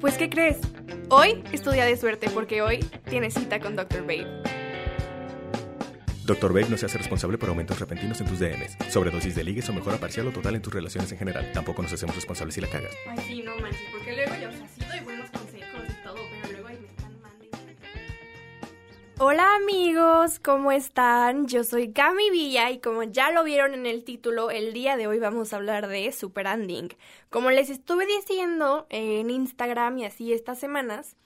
Pues, ¿qué crees? Hoy es tu día de suerte porque hoy tienes cita con Dr. Babe. Dr. Babe no se hace responsable por aumentos repentinos en tus DMs, sobredosis de ligues o mejora parcial o total en tus relaciones en general. Tampoco nos hacemos responsables si la cagas. Ay, sí, no manches, porque luego yo, o sea, sí doy Hola amigos, ¿cómo están? Yo soy Cami Villa y como ya lo vieron en el título, el día de hoy vamos a hablar de Super Ending. Como les estuve diciendo en Instagram y así estas semanas,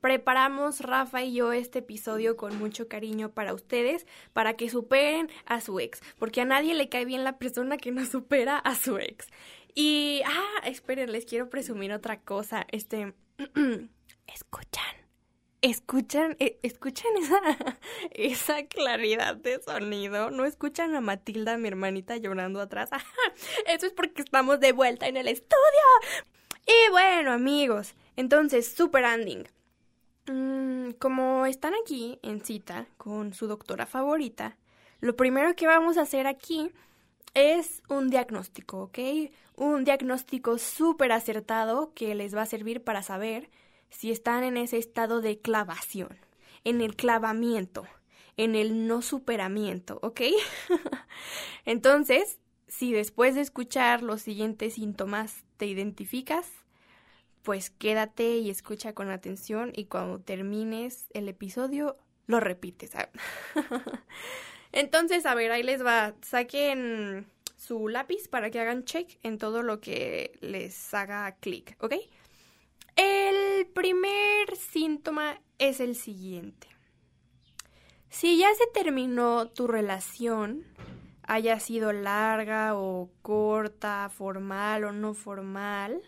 preparamos Rafa y yo este episodio con mucho cariño para ustedes, para que superen a su ex, porque a nadie le cae bien la persona que no supera a su ex. Y, ah, esperen, les quiero presumir otra cosa. Este, escuchan, escuchan, eh, escuchan esa, esa claridad de sonido. No escuchan a Matilda, mi hermanita, llorando atrás. Eso es porque estamos de vuelta en el estudio. Y bueno, amigos, entonces, super ending. Mm, como están aquí en cita con su doctora favorita, lo primero que vamos a hacer aquí es un diagnóstico, ¿ok? Un diagnóstico súper acertado que les va a servir para saber si están en ese estado de clavación, en el clavamiento, en el no superamiento, ¿ok? Entonces, si después de escuchar los siguientes síntomas te identificas, pues quédate y escucha con atención y cuando termines el episodio lo repites. Entonces, a ver, ahí les va. Saquen su lápiz para que hagan check en todo lo que les haga clic, ¿ok? El primer síntoma es el siguiente. Si ya se terminó tu relación, haya sido larga o corta, formal o no formal,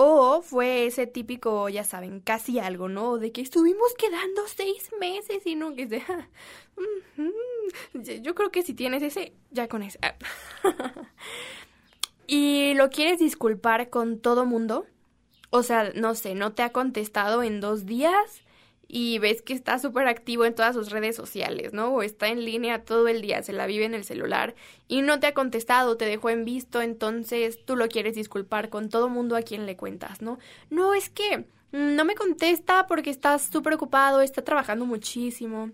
o fue ese típico, ya saben, casi algo, ¿no? De que estuvimos quedando seis meses y no que sea. Yo creo que si tienes ese, ya con ese. y lo quieres disculpar con todo mundo. O sea, no sé, no te ha contestado en dos días y ves que está súper activo en todas sus redes sociales, ¿no? O está en línea todo el día, se la vive en el celular y no te ha contestado, te dejó en visto, entonces tú lo quieres disculpar con todo mundo a quien le cuentas, ¿no? No, es que no me contesta porque está súper ocupado, está trabajando muchísimo.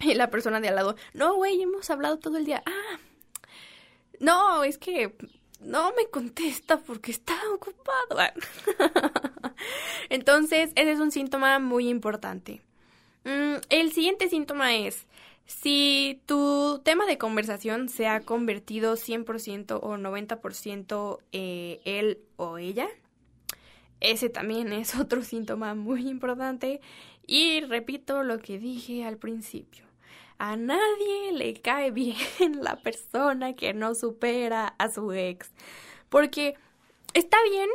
Y la persona de al lado, no, güey, hemos hablado todo el día. Ah, no, es que no me contesta porque está ocupado. Entonces, ese es un síntoma muy importante. Mm, el siguiente síntoma es si tu tema de conversación se ha convertido 100% o 90% eh, él o ella. Ese también es otro síntoma muy importante. Y repito lo que dije al principio. A nadie le cae bien la persona que no supera a su ex. Porque está bien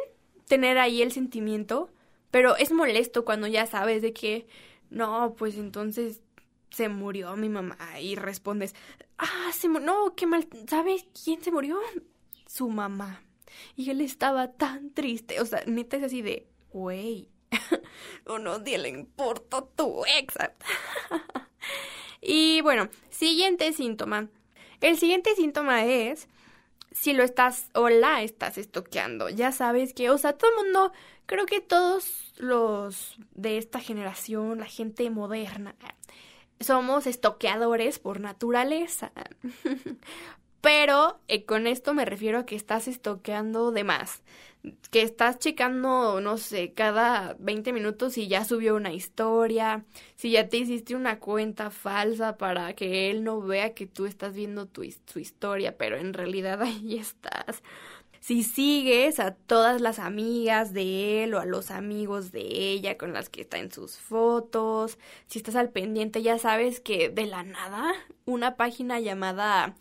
tener ahí el sentimiento, pero es molesto cuando ya sabes de que, no, pues entonces se murió mi mamá y respondes, ah, se no, qué mal, ¿sabes quién se murió? Su mamá. Y él estaba tan triste, o sea, neta es así de, güey, o no, le importa tu ex. y bueno, siguiente síntoma. El siguiente síntoma es si lo estás o la estás estoqueando. Ya sabes que, o sea, todo el mundo, creo que todos los de esta generación, la gente moderna, somos estoqueadores por naturaleza. Pero eh, con esto me refiero a que estás estoqueando de más. Que estás checando, no sé, cada 20 minutos si ya subió una historia, si ya te hiciste una cuenta falsa para que él no vea que tú estás viendo tu, tu historia, pero en realidad ahí estás. Si sigues a todas las amigas de él o a los amigos de ella con las que está en sus fotos, si estás al pendiente, ya sabes que de la nada una página llamada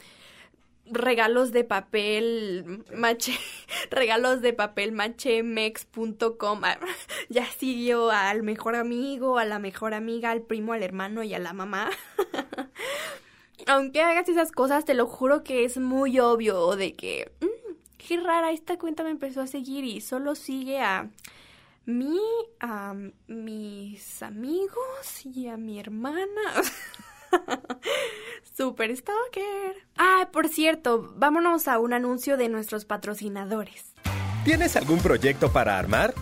regalos de papel maché, regalos de papel mex.com. Ya siguió al mejor amigo, a la mejor amiga, al primo, al hermano y a la mamá. Aunque hagas esas cosas, te lo juro que es muy obvio de que, mm, qué rara, esta cuenta me empezó a seguir y solo sigue a mí, a mis amigos y a mi hermana. Super stalker. Ah, por cierto, vámonos a un anuncio de nuestros patrocinadores. ¿Tienes algún proyecto para armar?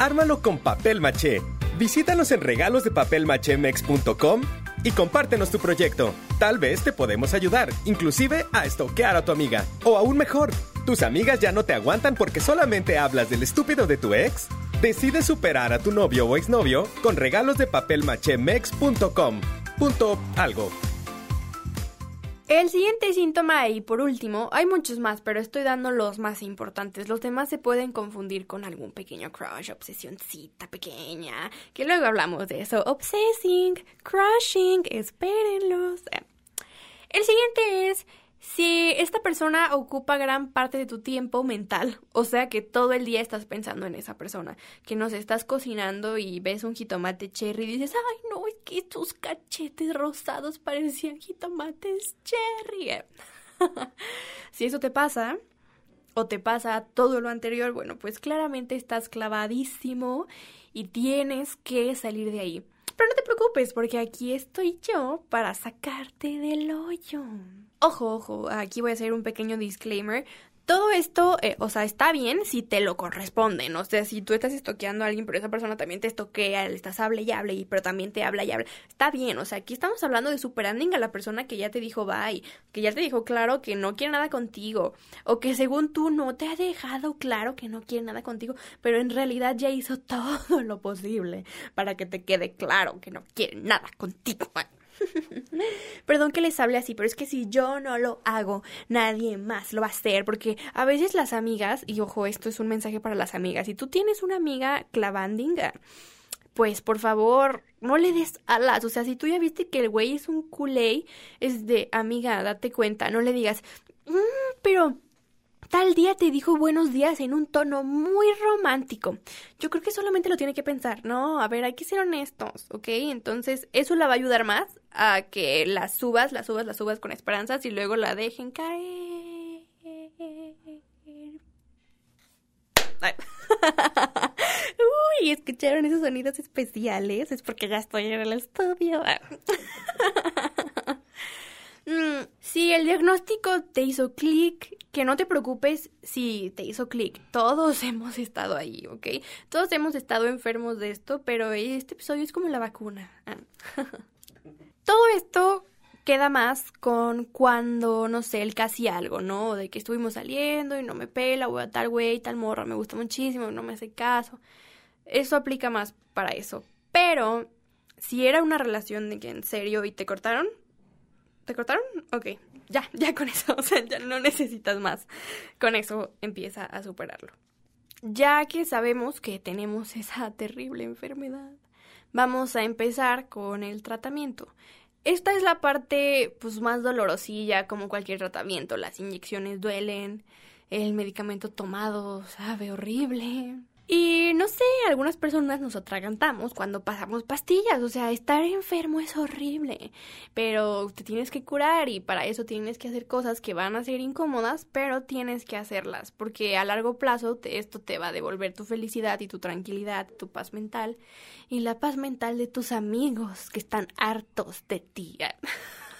Ármalo con papel maché. Visítanos en regalosdepapelmachemex.com y compártenos tu proyecto. Tal vez te podemos ayudar, inclusive a estoquear a tu amiga. O aún mejor, tus amigas ya no te aguantan porque solamente hablas del estúpido de tu ex. Decide superar a tu novio o exnovio con regalosdepapelmachemex.com. Punto algo. El siguiente síntoma y por último, hay muchos más, pero estoy dando los más importantes. Los demás se pueden confundir con algún pequeño crush, obsesioncita pequeña, que luego hablamos de eso. Obsessing, crushing, espérenlos. El siguiente es si esta persona ocupa gran parte de tu tiempo mental, o sea que todo el día estás pensando en esa persona, que nos estás cocinando y ves un jitomate cherry y dices, ay no, es que tus cachetes rosados parecían jitomates cherry. si eso te pasa, o te pasa todo lo anterior, bueno, pues claramente estás clavadísimo y tienes que salir de ahí. Pero no te preocupes, porque aquí estoy yo para sacarte del hoyo. Ojo, ojo, aquí voy a hacer un pequeño disclaimer. Todo esto, eh, o sea, está bien si te lo corresponden. O sea, si tú estás estoqueando a alguien, pero esa persona también te estoquea, le estás hable y hable, y, pero también te habla y habla. Está bien, o sea, aquí estamos hablando de superanding a la persona que ya te dijo bye, que ya te dijo claro que no quiere nada contigo, o que según tú no te ha dejado claro que no quiere nada contigo, pero en realidad ya hizo todo lo posible para que te quede claro que no quiere nada contigo. Perdón que les hable así, pero es que si yo no lo hago, nadie más lo va a hacer, porque a veces las amigas, y ojo, esto es un mensaje para las amigas, si tú tienes una amiga clavandinga, pues por favor, no le des alas, o sea, si tú ya viste que el güey es un culé, es de amiga, date cuenta, no le digas, mm, pero Tal día te dijo buenos días en un tono muy romántico. Yo creo que solamente lo tiene que pensar. No, a ver, hay que ser honestos, ¿ok? Entonces, eso la va a ayudar más a que las subas, las subas, las subas con esperanzas y luego la dejen caer. Uy, ¿escucharon esos sonidos especiales? Es porque ya estoy en el estudio. Mm, si el diagnóstico te hizo clic, que no te preocupes si te hizo clic. Todos hemos estado ahí, ¿ok? Todos hemos estado enfermos de esto, pero este episodio es como la vacuna. Ah. Todo esto queda más con cuando, no sé, el casi algo, ¿no? De que estuvimos saliendo y no me pela, o a tal güey, tal morra, me gusta muchísimo, no me hace caso. Eso aplica más para eso. Pero si era una relación de que en serio y te cortaron, ¿Te cortaron? Ok, ya, ya con eso, o sea, ya no necesitas más. Con eso empieza a superarlo. Ya que sabemos que tenemos esa terrible enfermedad, vamos a empezar con el tratamiento. Esta es la parte pues más dolorosilla como cualquier tratamiento. Las inyecciones duelen, el medicamento tomado sabe horrible, y no sé, algunas personas nos atragantamos cuando pasamos pastillas, o sea, estar enfermo es horrible, pero te tienes que curar y para eso tienes que hacer cosas que van a ser incómodas, pero tienes que hacerlas, porque a largo plazo esto te va a devolver tu felicidad y tu tranquilidad, tu paz mental y la paz mental de tus amigos que están hartos de ti.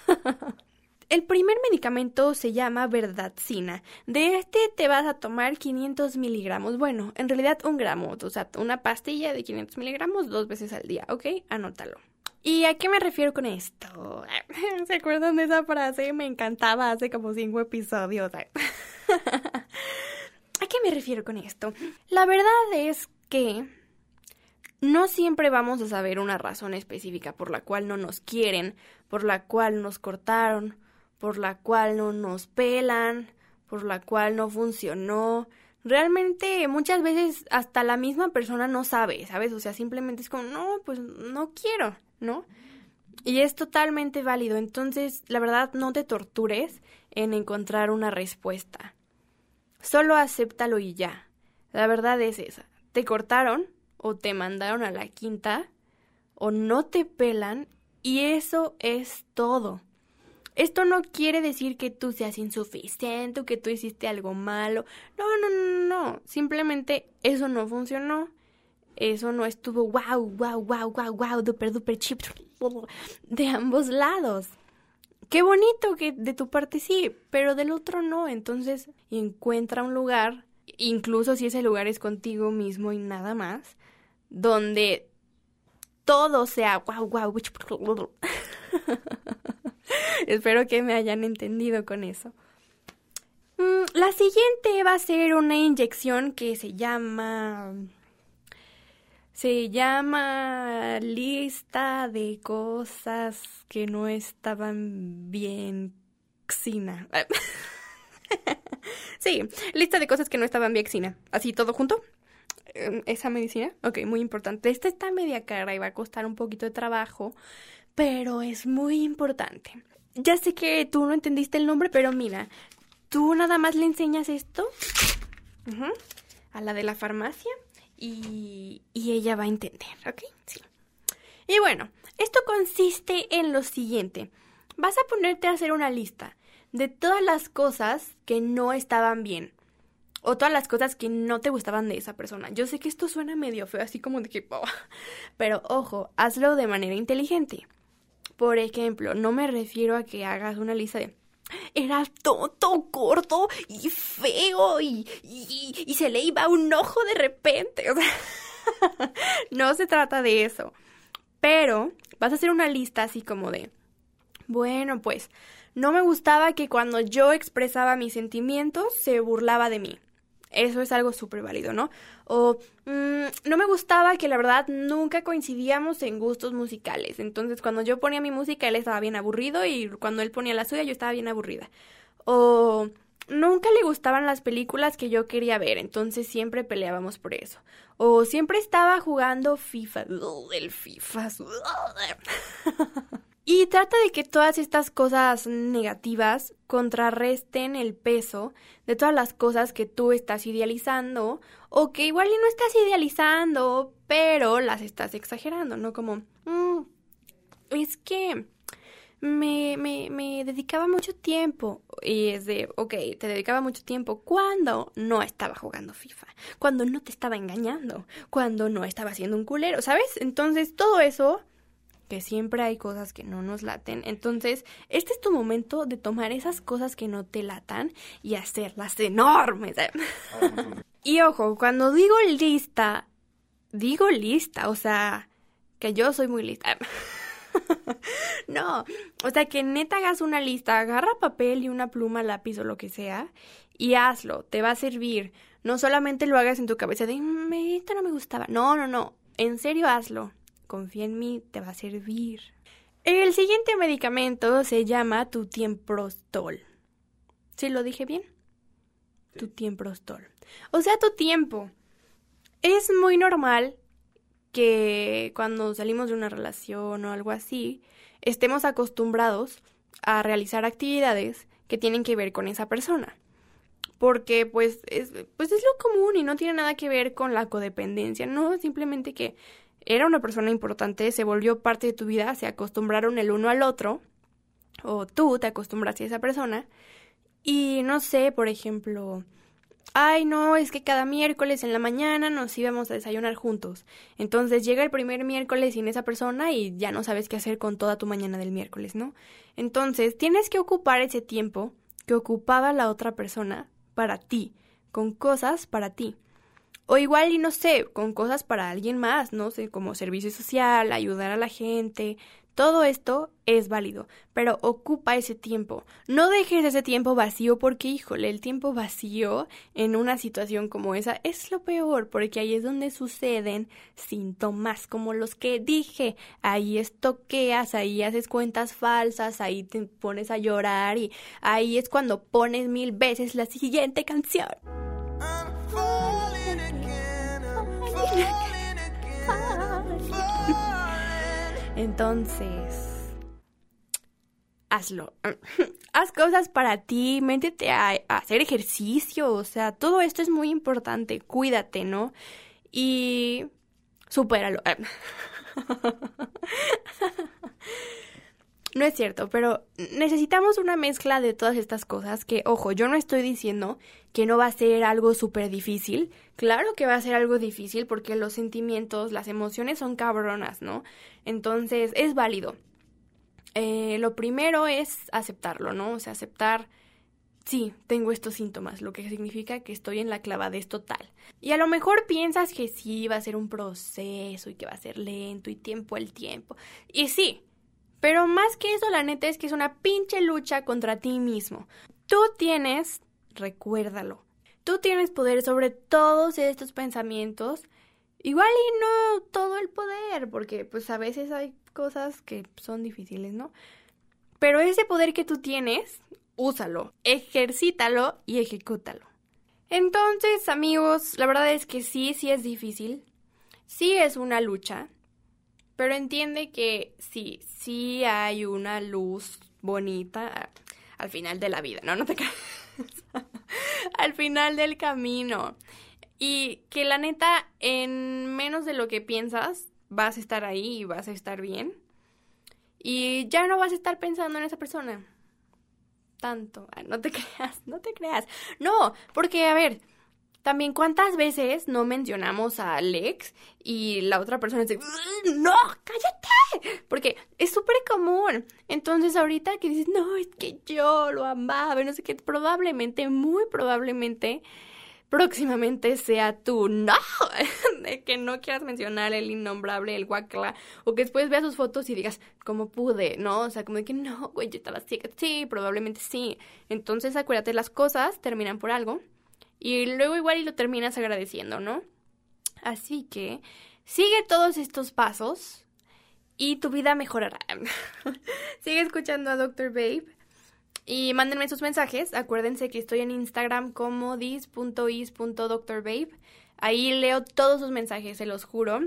El primer medicamento se llama Verdadzina. De este te vas a tomar 500 miligramos. Bueno, en realidad un gramo. O sea, una pastilla de 500 miligramos dos veces al día, ¿ok? Anótalo. ¿Y a qué me refiero con esto? ¿Se acuerdan de esa frase? Me encantaba hace como cinco episodios. ¿A qué me refiero con esto? La verdad es que no siempre vamos a saber una razón específica por la cual no nos quieren, por la cual nos cortaron, por la cual no nos pelan, por la cual no funcionó. Realmente muchas veces hasta la misma persona no sabe, ¿sabes? O sea, simplemente es como, no, pues no quiero, ¿no? Y es totalmente válido. Entonces, la verdad, no te tortures. en encontrar una respuesta. Solo acéptalo y ya. La verdad es esa. Te cortaron o te mandaron a la quinta o no te pelan y eso es todo. Esto no quiere decir que tú seas insuficiente o que tú hiciste algo malo. No, no, no, no. Simplemente eso no funcionó. Eso no estuvo wow, wow, wow, wow, wow, duper, duper chip de ambos lados. Qué bonito que de tu parte sí, pero del otro no. Entonces encuentra un lugar, incluso si ese lugar es contigo mismo y nada más, donde todo sea wow, wow. Espero que me hayan entendido con eso. Mm, la siguiente va a ser una inyección que se llama... Se llama lista de cosas que no estaban bien. Xina. sí, lista de cosas que no estaban bien. Xina. ¿Así todo junto? Em, ¿Esa medicina? Ok, muy importante. Esta está media cara y va a costar un poquito de trabajo, pero es muy importante. Ya sé que tú no entendiste el nombre, pero mira, tú nada más le enseñas esto a la de la farmacia y, y ella va a entender, ¿ok? Sí. Y bueno, esto consiste en lo siguiente. Vas a ponerte a hacer una lista de todas las cosas que no estaban bien. O todas las cosas que no te gustaban de esa persona. Yo sé que esto suena medio feo, así como de que... Oh, pero ojo, hazlo de manera inteligente. Por ejemplo, no me refiero a que hagas una lista de era tonto, corto y feo y, y, se le iba un ojo de repente. no se trata de eso. Pero vas a hacer una lista así como de, bueno, pues no me gustaba que cuando yo expresaba mis sentimientos se burlaba de mí. Eso es algo súper válido, ¿no? O mm, no me gustaba que la verdad nunca coincidíamos en gustos musicales. Entonces cuando yo ponía mi música él estaba bien aburrido y cuando él ponía la suya yo estaba bien aburrida. O nunca le gustaban las películas que yo quería ver, entonces siempre peleábamos por eso. O siempre estaba jugando FIFA. el FIFA. Y trata de que todas estas cosas negativas contrarresten el peso de todas las cosas que tú estás idealizando o que igual y no estás idealizando, pero las estás exagerando, ¿no? Como, mm, es que me, me, me dedicaba mucho tiempo. Y es de, ok, te dedicaba mucho tiempo cuando no estaba jugando FIFA, cuando no te estaba engañando, cuando no estaba haciendo un culero, ¿sabes? Entonces todo eso que siempre hay cosas que no nos laten. Entonces, este es tu momento de tomar esas cosas que no te latan y hacerlas enormes. y ojo, cuando digo lista, digo lista, o sea, que yo soy muy lista. no, o sea, que neta hagas una lista, agarra papel y una pluma, lápiz o lo que sea y hazlo, te va a servir. No solamente lo hagas en tu cabeza de, mm, esto no me gustaba. No, no, no, en serio hazlo confía en mí, te va a servir. El siguiente medicamento se llama tutiemprostol. ¿Sí lo dije bien? Tutiemprostol. O sea, tu tiempo. Es muy normal que cuando salimos de una relación o algo así, estemos acostumbrados a realizar actividades que tienen que ver con esa persona. Porque pues es, pues es lo común y no tiene nada que ver con la codependencia, no, simplemente que era una persona importante, se volvió parte de tu vida, se acostumbraron el uno al otro, o tú te acostumbraste a esa persona, y no sé, por ejemplo, ay no, es que cada miércoles en la mañana nos íbamos a desayunar juntos. Entonces llega el primer miércoles sin esa persona y ya no sabes qué hacer con toda tu mañana del miércoles, ¿no? Entonces tienes que ocupar ese tiempo que ocupaba la otra persona para ti, con cosas para ti. O igual y no sé, con cosas para alguien más, no sé, como servicio social, ayudar a la gente. Todo esto es válido, pero ocupa ese tiempo. No dejes ese tiempo vacío porque, híjole, el tiempo vacío en una situación como esa es lo peor, porque ahí es donde suceden síntomas como los que dije. Ahí estoqueas, ahí haces cuentas falsas, ahí te pones a llorar y ahí es cuando pones mil veces la siguiente canción. Entonces, hazlo. Haz cosas para ti, métete a, hacer ejercicio, o sea, todo esto es muy importante, cuídate, ¿no? Y supéralo. No es cierto, pero necesitamos una mezcla de todas estas cosas que, ojo, yo no estoy diciendo que no va a ser algo súper difícil. Claro que va a ser algo difícil porque los sentimientos, las emociones son cabronas, ¿no? Entonces es válido. Eh, lo primero es aceptarlo, ¿no? O sea, aceptar, sí, tengo estos síntomas, lo que significa que estoy en la clavadez total. Y a lo mejor piensas que sí, va a ser un proceso y que va a ser lento y tiempo al tiempo. Y sí, pero más que eso, la neta es que es una pinche lucha contra ti mismo. Tú tienes, recuérdalo, tú tienes poder sobre todos estos pensamientos. Igual y no todo el poder, porque pues a veces hay cosas que son difíciles, ¿no? Pero ese poder que tú tienes, úsalo, ejercítalo y ejecútalo. Entonces, amigos, la verdad es que sí, sí es difícil. Sí es una lucha. Pero entiende que sí, sí hay una luz bonita al final de la vida, ¿no? No te creas. al final del camino. Y que la neta, en menos de lo que piensas, vas a estar ahí y vas a estar bien. Y ya no vas a estar pensando en esa persona. Tanto. No te creas, no te creas. No, porque, a ver, también, ¿cuántas veces no mencionamos a Alex y la otra persona dice, no, cállate? Porque es súper común. Entonces, ahorita que dices, no, es que yo lo amaba, no sé qué, probablemente, muy probablemente, próximamente sea tú, no, de que no quieras mencionar el innombrable, el guacla, o que después veas sus fotos y digas, ¿cómo pude? ¿No? O sea, como de que no, güey, yo estaba ciega. Sí, probablemente sí. Entonces, acuérdate, las cosas terminan por algo y luego igual y lo terminas agradeciendo, ¿no? Así que sigue todos estos pasos y tu vida mejorará. sigue escuchando a Dr. Babe y mándenme sus mensajes. Acuérdense que estoy en Instagram como dis.is.drbabe. Ahí leo todos sus mensajes, se los juro.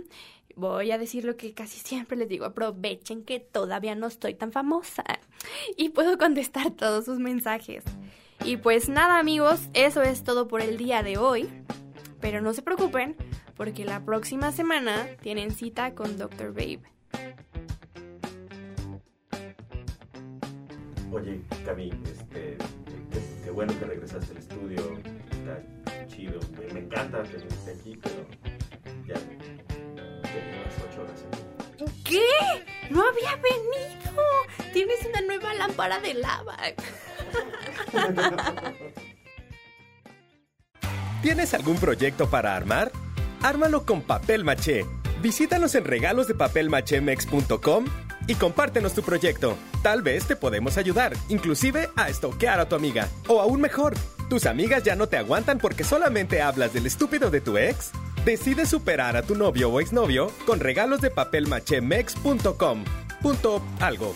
Voy a decir lo que casi siempre les digo, aprovechen que todavía no estoy tan famosa y puedo contestar todos sus mensajes. Y pues nada amigos, eso es todo por el día de hoy. Pero no se preocupen, porque la próxima semana tienen cita con Dr. Babe. Oye, Cami, este, qué, bueno que regresaste al estudio, está chido, me, encanta tenerte aquí, pero ya las ocho horas aquí. ¿Qué? ¡No había venido! Tienes una nueva lámpara de lava. ¿Tienes algún proyecto para armar? Ármalo con papel maché. Visítanos en regalosdepapelmachemex.com y compártenos tu proyecto. Tal vez te podemos ayudar, inclusive a estoquear a tu amiga. O aún mejor, tus amigas ya no te aguantan porque solamente hablas del estúpido de tu ex. Decide superar a tu novio o exnovio con regalosdepapelmachemex.com. Punto algo.